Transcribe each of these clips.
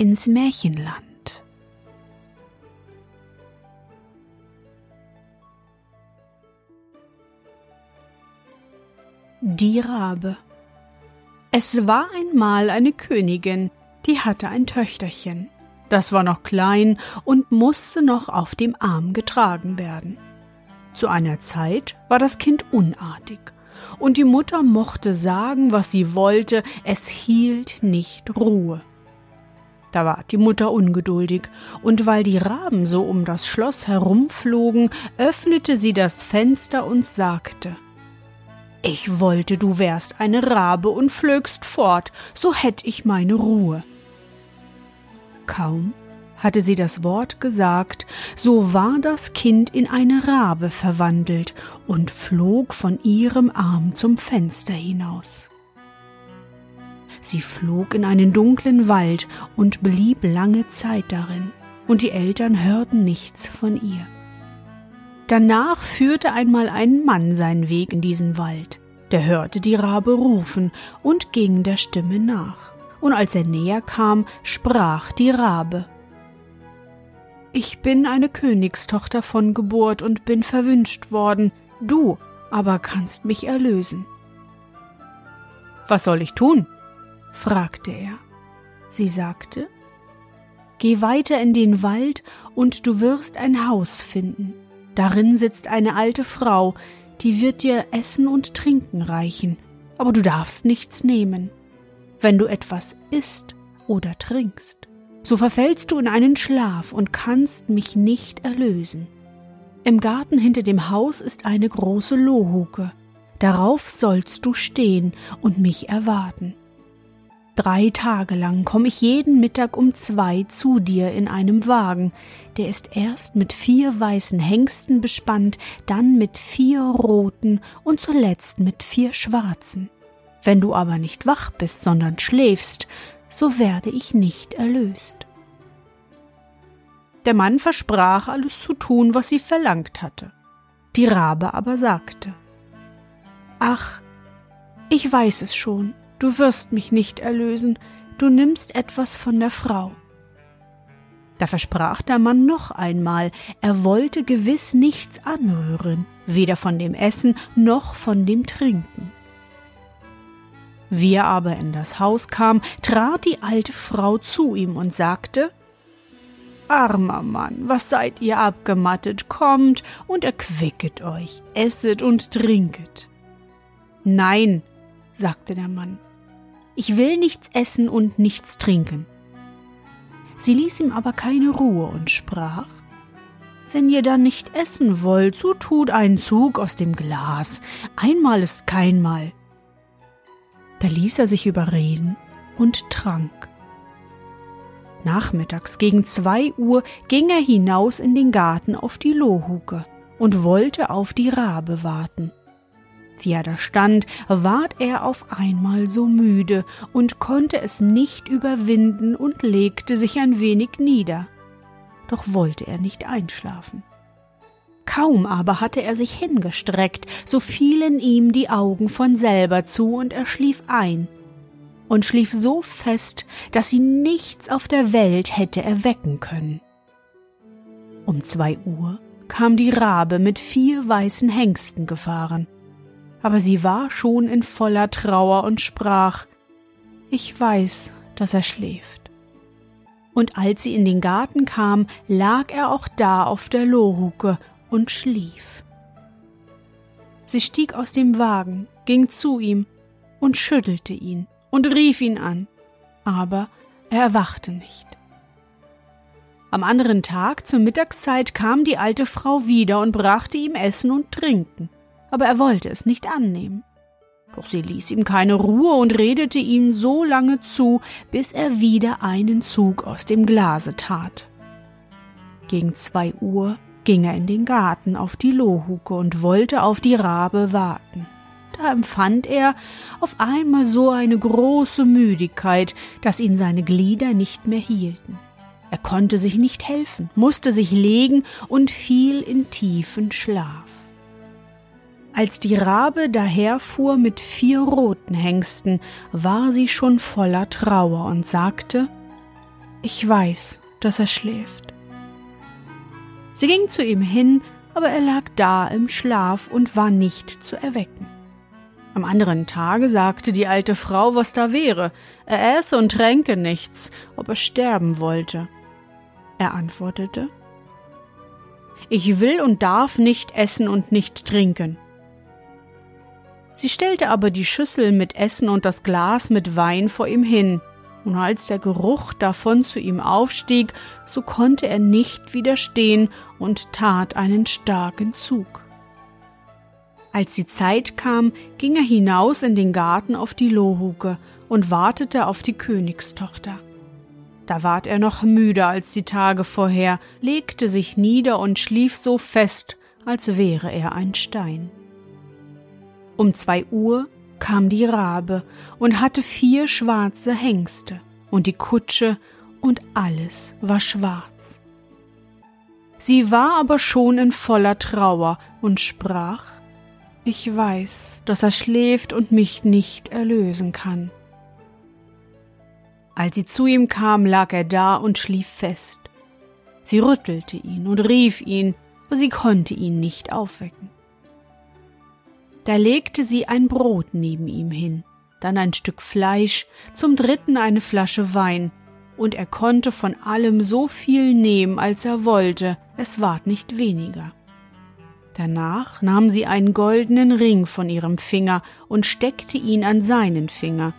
ins Märchenland. Die Rabe Es war einmal eine Königin, die hatte ein Töchterchen. Das war noch klein und musste noch auf dem Arm getragen werden. Zu einer Zeit war das Kind unartig, und die Mutter mochte sagen, was sie wollte, es hielt nicht Ruhe. Da war die Mutter ungeduldig, und weil die Raben so um das Schloss herumflogen, öffnete sie das Fenster und sagte Ich wollte, du wärst eine Rabe und flögst fort, so hätt ich meine Ruhe. Kaum hatte sie das Wort gesagt, so war das Kind in eine Rabe verwandelt und flog von ihrem Arm zum Fenster hinaus. Sie flog in einen dunklen Wald und blieb lange Zeit darin, und die Eltern hörten nichts von ihr. Danach führte einmal ein Mann seinen Weg in diesen Wald, der hörte die Rabe rufen und ging der Stimme nach, und als er näher kam, sprach die Rabe Ich bin eine Königstochter von Geburt und bin verwünscht worden, du aber kannst mich erlösen. Was soll ich tun? Fragte er. Sie sagte Geh weiter in den Wald, und du wirst ein Haus finden. Darin sitzt eine alte Frau, die wird dir Essen und Trinken reichen, aber du darfst nichts nehmen. Wenn du etwas isst oder trinkst, so verfällst du in einen Schlaf und kannst mich nicht erlösen. Im Garten hinter dem Haus ist eine große Lohuke. Darauf sollst du stehen und mich erwarten. Drei Tage lang komme ich jeden Mittag um zwei zu dir in einem Wagen. Der ist erst mit vier weißen Hengsten bespannt, dann mit vier roten und zuletzt mit vier schwarzen. Wenn du aber nicht wach bist, sondern schläfst, so werde ich nicht erlöst. Der Mann versprach, alles zu tun, was sie verlangt hatte. Die Rabe aber sagte Ach, ich weiß es schon, du wirst mich nicht erlösen, du nimmst etwas von der Frau. Da versprach der Mann noch einmal, er wollte gewiss nichts anrühren, weder von dem Essen noch von dem Trinken. Wie er aber in das Haus kam, trat die alte Frau zu ihm und sagte Armer Mann, was seid ihr abgemattet, kommt und erquicket euch, esset und trinket. Nein, sagte der Mann, ich will nichts essen und nichts trinken. Sie ließ ihm aber keine Ruhe und sprach Wenn ihr dann nicht essen wollt, so tut einen Zug aus dem Glas. Einmal ist keinmal. Da ließ er sich überreden und trank. Nachmittags gegen zwei Uhr ging er hinaus in den Garten auf die Lohuke und wollte auf die Rabe warten. Wie er da stand, ward er auf einmal so müde und konnte es nicht überwinden und legte sich ein wenig nieder. Doch wollte er nicht einschlafen. Kaum aber hatte er sich hingestreckt, so fielen ihm die Augen von selber zu und er schlief ein und schlief so fest, dass ihn nichts auf der Welt hätte erwecken können. Um zwei Uhr kam die Rabe mit vier weißen Hengsten gefahren aber sie war schon in voller Trauer und sprach Ich weiß, dass er schläft. Und als sie in den Garten kam, lag er auch da auf der Lohhucke und schlief. Sie stieg aus dem Wagen, ging zu ihm und schüttelte ihn und rief ihn an, aber er erwachte nicht. Am anderen Tag zur Mittagszeit kam die alte Frau wieder und brachte ihm Essen und Trinken, aber er wollte es nicht annehmen. Doch sie ließ ihm keine Ruhe und redete ihm so lange zu, bis er wieder einen Zug aus dem Glase tat. Gegen zwei Uhr ging er in den Garten auf die Lohhuke und wollte auf die Rabe warten. Da empfand er auf einmal so eine große Müdigkeit, dass ihn seine Glieder nicht mehr hielten. Er konnte sich nicht helfen, musste sich legen und fiel in tiefen Schlaf. Als die Rabe daherfuhr mit vier roten Hengsten, war sie schon voller Trauer und sagte Ich weiß, dass er schläft. Sie ging zu ihm hin, aber er lag da im Schlaf und war nicht zu erwecken. Am anderen Tage sagte die alte Frau, was da wäre. Er esse und tränke nichts, ob er sterben wollte. Er antwortete Ich will und darf nicht essen und nicht trinken. Sie stellte aber die Schüssel mit Essen und das Glas mit Wein vor ihm hin, und als der Geruch davon zu ihm aufstieg, so konnte er nicht widerstehen und tat einen starken Zug. Als die Zeit kam, ging er hinaus in den Garten auf die Lohhuke und wartete auf die Königstochter. Da ward er noch müder als die Tage vorher, legte sich nieder und schlief so fest, als wäre er ein Stein. Um zwei Uhr kam die Rabe und hatte vier schwarze Hengste und die Kutsche und alles war schwarz. Sie war aber schon in voller Trauer und sprach Ich weiß, dass er schläft und mich nicht erlösen kann. Als sie zu ihm kam, lag er da und schlief fest. Sie rüttelte ihn und rief ihn, aber sie konnte ihn nicht aufwecken. Da legte sie ein Brot neben ihm hin, dann ein Stück Fleisch, zum dritten eine Flasche Wein, und er konnte von allem so viel nehmen, als er wollte, es ward nicht weniger. Danach nahm sie einen goldenen Ring von ihrem Finger und steckte ihn an seinen Finger,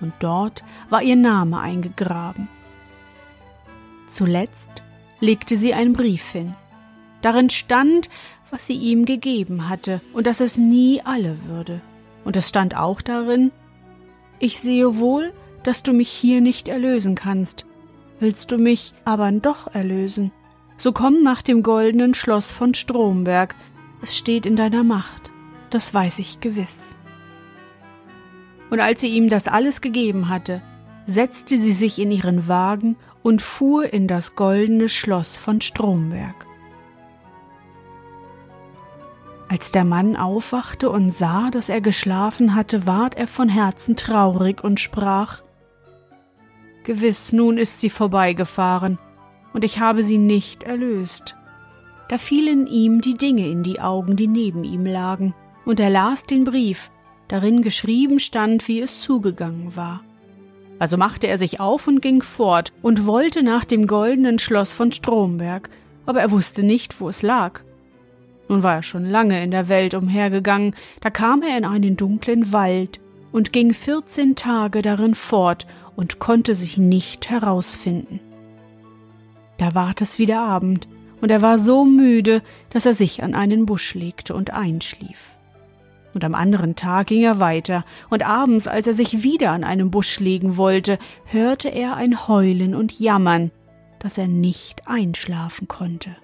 und dort war ihr Name eingegraben. Zuletzt legte sie einen Brief hin. Darin stand, was sie ihm gegeben hatte und dass es nie alle würde. Und es stand auch darin, ich sehe wohl, dass du mich hier nicht erlösen kannst. Willst du mich aber doch erlösen? So komm nach dem goldenen Schloss von Stromberg, es steht in deiner Macht, das weiß ich gewiss. Und als sie ihm das alles gegeben hatte, setzte sie sich in ihren Wagen und fuhr in das goldene Schloss von Stromberg. Als der Mann aufwachte und sah, dass er geschlafen hatte, ward er von Herzen traurig und sprach Gewiss, nun ist sie vorbeigefahren, und ich habe sie nicht erlöst. Da fielen ihm die Dinge in die Augen, die neben ihm lagen, und er las den Brief, darin geschrieben stand, wie es zugegangen war. Also machte er sich auf und ging fort und wollte nach dem goldenen Schloss von Stromberg, aber er wusste nicht, wo es lag. Nun war er schon lange in der Welt umhergegangen, da kam er in einen dunklen Wald und ging vierzehn Tage darin fort und konnte sich nicht herausfinden. Da ward es wieder Abend, und er war so müde, dass er sich an einen Busch legte und einschlief. Und am anderen Tag ging er weiter, und abends, als er sich wieder an einem Busch legen wollte, hörte er ein Heulen und Jammern, dass er nicht einschlafen konnte.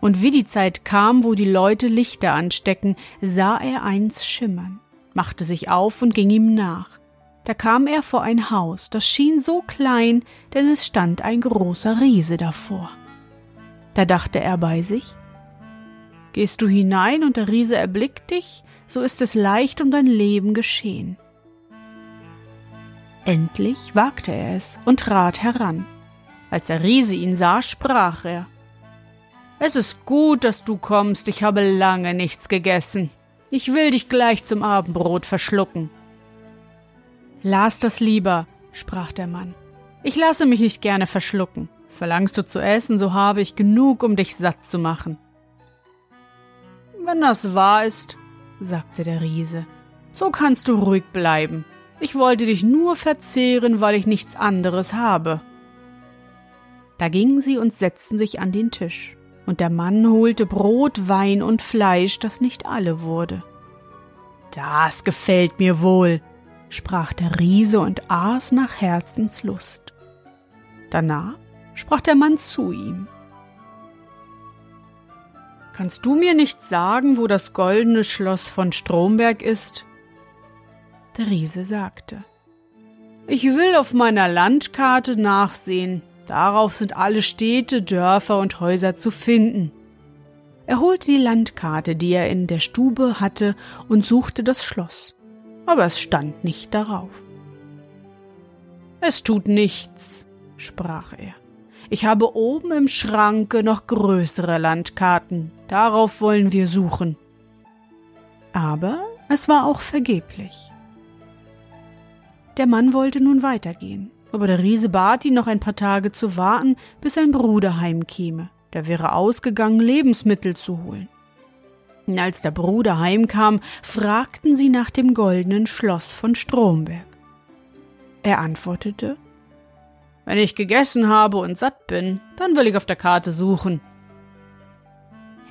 Und wie die Zeit kam, wo die Leute Lichter anstecken, sah er eins schimmern, machte sich auf und ging ihm nach. Da kam er vor ein Haus, das schien so klein, denn es stand ein großer Riese davor. Da dachte er bei sich, Gehst du hinein und der Riese erblickt dich, so ist es leicht um dein Leben geschehen. Endlich wagte er es und trat heran. Als der Riese ihn sah, sprach er es ist gut, dass du kommst, ich habe lange nichts gegessen. Ich will dich gleich zum Abendbrot verschlucken. Las das lieber, sprach der Mann. Ich lasse mich nicht gerne verschlucken. Verlangst du zu essen, so habe ich genug, um dich satt zu machen. Wenn das wahr ist, sagte der Riese, so kannst du ruhig bleiben. Ich wollte dich nur verzehren, weil ich nichts anderes habe. Da gingen sie und setzten sich an den Tisch, und der Mann holte Brot, Wein und Fleisch, das nicht alle wurde. Das gefällt mir wohl, sprach der Riese und aß nach Herzenslust. Danach sprach der Mann zu ihm. Kannst du mir nicht sagen, wo das goldene Schloss von Stromberg ist? Der Riese sagte. Ich will auf meiner Landkarte nachsehen. Darauf sind alle Städte, Dörfer und Häuser zu finden. Er holte die Landkarte, die er in der Stube hatte, und suchte das Schloss. Aber es stand nicht darauf. Es tut nichts, sprach er. Ich habe oben im Schranke noch größere Landkarten. Darauf wollen wir suchen. Aber es war auch vergeblich. Der Mann wollte nun weitergehen, aber der Riese bat ihn noch ein paar Tage zu warten, bis sein Bruder heimkäme. Der wäre ausgegangen, Lebensmittel zu holen. Als der Bruder heimkam, fragten sie nach dem goldenen Schloss von Stromberg. Er antwortete, wenn ich gegessen habe und satt bin, dann will ich auf der Karte suchen.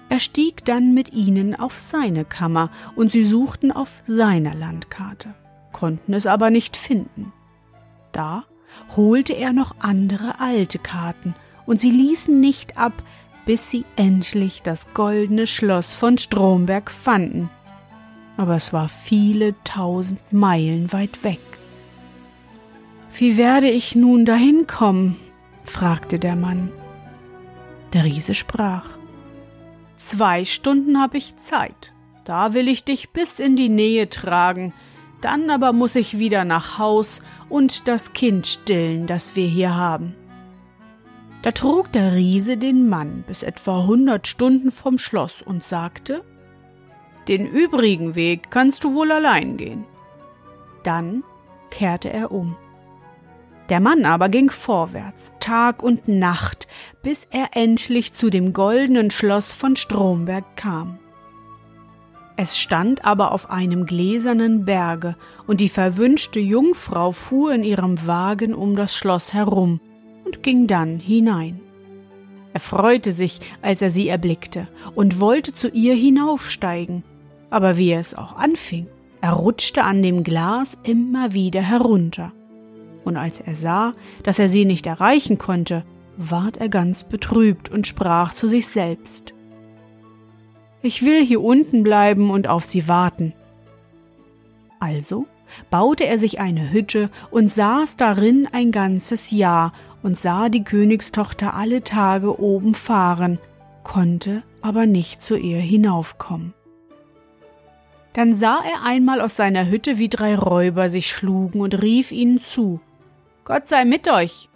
Er stieg dann mit ihnen auf seine Kammer, und sie suchten auf seiner Landkarte, konnten es aber nicht finden. Da holte er noch andere alte Karten, und sie ließen nicht ab, bis sie endlich das goldene Schloss von Stromberg fanden. Aber es war viele tausend Meilen weit weg. Wie werde ich nun dahin kommen? fragte der Mann. Der Riese sprach. Zwei Stunden habe ich Zeit. Da will ich dich bis in die Nähe tragen, dann aber muss ich wieder nach Haus und das Kind stillen, das wir hier haben. Da trug der Riese den Mann bis etwa hundert Stunden vom Schloss und sagte, den übrigen Weg kannst du wohl allein gehen. Dann kehrte er um. Der Mann aber ging vorwärts, Tag und Nacht, bis er endlich zu dem goldenen Schloss von Stromberg kam. Es stand aber auf einem gläsernen Berge, und die verwünschte Jungfrau fuhr in ihrem Wagen um das Schloss herum und ging dann hinein. Er freute sich, als er sie erblickte, und wollte zu ihr hinaufsteigen, aber wie er es auch anfing, er rutschte an dem Glas immer wieder herunter. Und als er sah, dass er sie nicht erreichen konnte, ward er ganz betrübt und sprach zu sich selbst Ich will hier unten bleiben und auf sie warten. Also baute er sich eine Hütte und saß darin ein ganzes Jahr und sah die Königstochter alle Tage oben fahren, konnte aber nicht zu ihr hinaufkommen. Dann sah er einmal aus seiner Hütte, wie drei Räuber sich schlugen und rief ihnen zu Gott sei mit euch.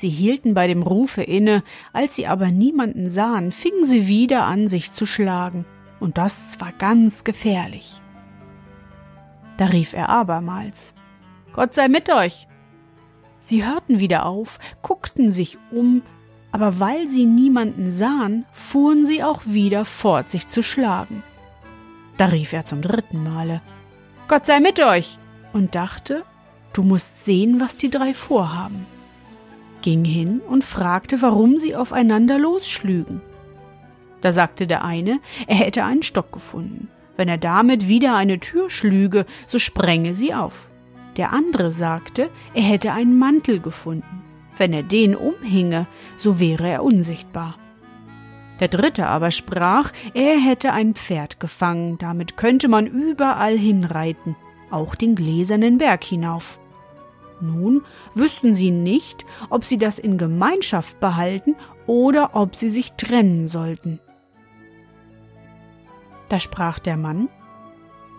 Sie hielten bei dem Rufe inne, als sie aber niemanden sahen, fingen sie wieder an, sich zu schlagen, und das zwar ganz gefährlich. Da rief er abermals Gott sei mit euch. Sie hörten wieder auf, guckten sich um, aber weil sie niemanden sahen, fuhren sie auch wieder fort, sich zu schlagen. Da rief er zum dritten Male Gott sei mit euch und dachte, du musst sehen, was die drei vorhaben. Ging hin und fragte, warum sie aufeinander losschlügen. Da sagte der eine, er hätte einen Stock gefunden. Wenn er damit wieder eine Tür schlüge, so sprenge sie auf. Der andere sagte, er hätte einen Mantel gefunden. Wenn er den umhinge, so wäre er unsichtbar. Der dritte aber sprach, er hätte ein Pferd gefangen, damit könnte man überall hinreiten, auch den gläsernen Berg hinauf. Nun wüssten sie nicht, ob sie das in Gemeinschaft behalten oder ob sie sich trennen sollten. Da sprach der Mann,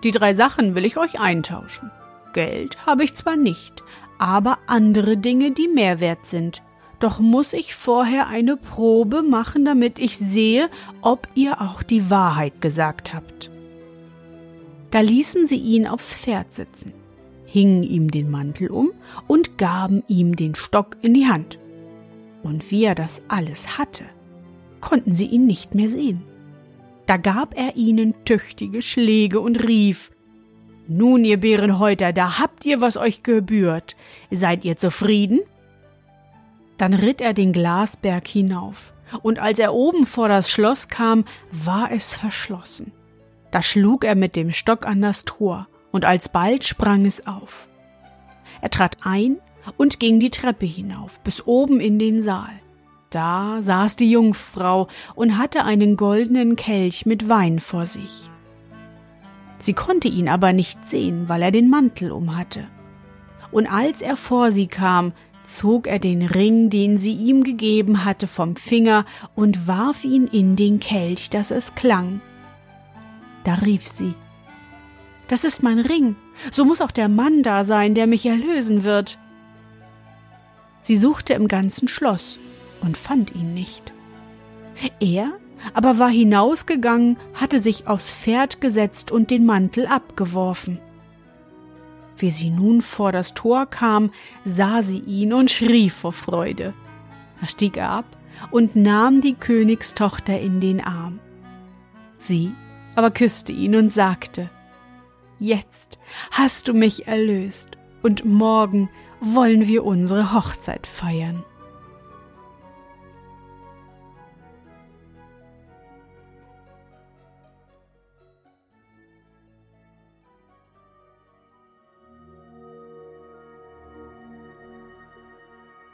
Die drei Sachen will ich euch eintauschen. Geld habe ich zwar nicht, aber andere Dinge, die mehr wert sind. Doch muss ich vorher eine Probe machen, damit ich sehe, ob ihr auch die Wahrheit gesagt habt. Da ließen sie ihn aufs Pferd sitzen, hingen ihm den Mantel um und gaben ihm den Stock in die Hand. Und wie er das alles hatte, konnten sie ihn nicht mehr sehen. Da gab er ihnen tüchtige Schläge und rief Nun, ihr Bärenhäuter, da habt ihr, was euch gebührt. Seid ihr zufrieden? Dann ritt er den Glasberg hinauf, und als er oben vor das Schloss kam, war es verschlossen. Da schlug er mit dem Stock an das Tor, und alsbald sprang es auf. Er trat ein und ging die Treppe hinauf, bis oben in den Saal. Da saß die Jungfrau und hatte einen goldenen Kelch mit Wein vor sich. Sie konnte ihn aber nicht sehen, weil er den Mantel umhatte. Und als er vor sie kam, zog er den Ring, den sie ihm gegeben hatte, vom Finger und warf ihn in den Kelch, dass es klang. Da rief sie Das ist mein Ring, so muss auch der Mann da sein, der mich erlösen wird. Sie suchte im ganzen Schloss und fand ihn nicht. Er aber war hinausgegangen, hatte sich aufs Pferd gesetzt und den Mantel abgeworfen. Wie sie nun vor das Tor kam, sah sie ihn und schrie vor Freude. Da stieg er ab und nahm die Königstochter in den Arm. Sie aber küsste ihn und sagte, Jetzt hast du mich erlöst, und morgen wollen wir unsere Hochzeit feiern.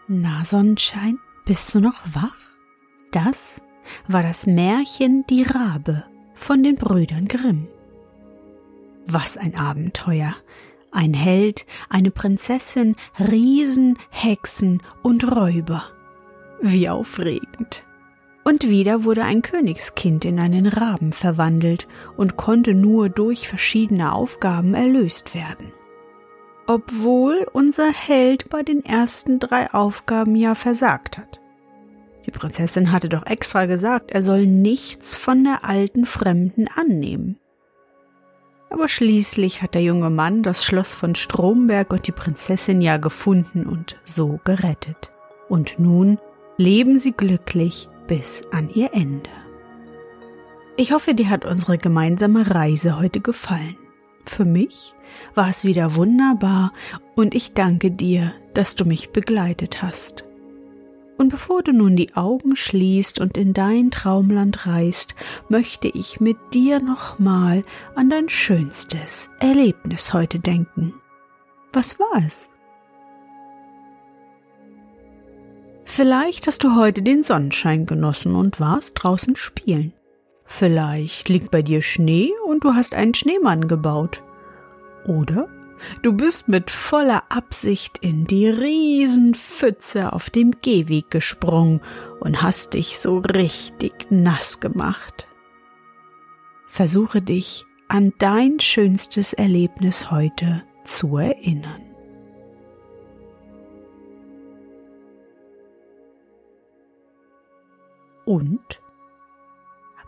Na, Sonnenschein, bist du noch wach? Das war das Märchen Die Rabe von den Brüdern Grimm. Was ein Abenteuer! Ein Held, eine Prinzessin, Riesen, Hexen und Räuber. Wie aufregend. Und wieder wurde ein Königskind in einen Raben verwandelt und konnte nur durch verschiedene Aufgaben erlöst werden obwohl unser Held bei den ersten drei Aufgaben ja versagt hat. Die Prinzessin hatte doch extra gesagt, er soll nichts von der alten Fremden annehmen. Aber schließlich hat der junge Mann das Schloss von Stromberg und die Prinzessin ja gefunden und so gerettet. Und nun leben sie glücklich bis an ihr Ende. Ich hoffe, dir hat unsere gemeinsame Reise heute gefallen. Für mich war es wieder wunderbar und ich danke dir, dass du mich begleitet hast. Und bevor du nun die Augen schließt und in dein Traumland reist, möchte ich mit dir nochmal an dein schönstes Erlebnis heute denken. Was war es? Vielleicht hast du heute den Sonnenschein genossen und warst draußen spielen. Vielleicht liegt bei dir Schnee und du hast einen Schneemann gebaut. Oder du bist mit voller Absicht in die Riesenpfütze auf dem Gehweg gesprungen und hast dich so richtig nass gemacht. Versuche dich an dein schönstes Erlebnis heute zu erinnern. Und?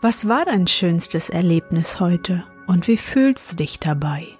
Was war dein schönstes Erlebnis heute und wie fühlst du dich dabei?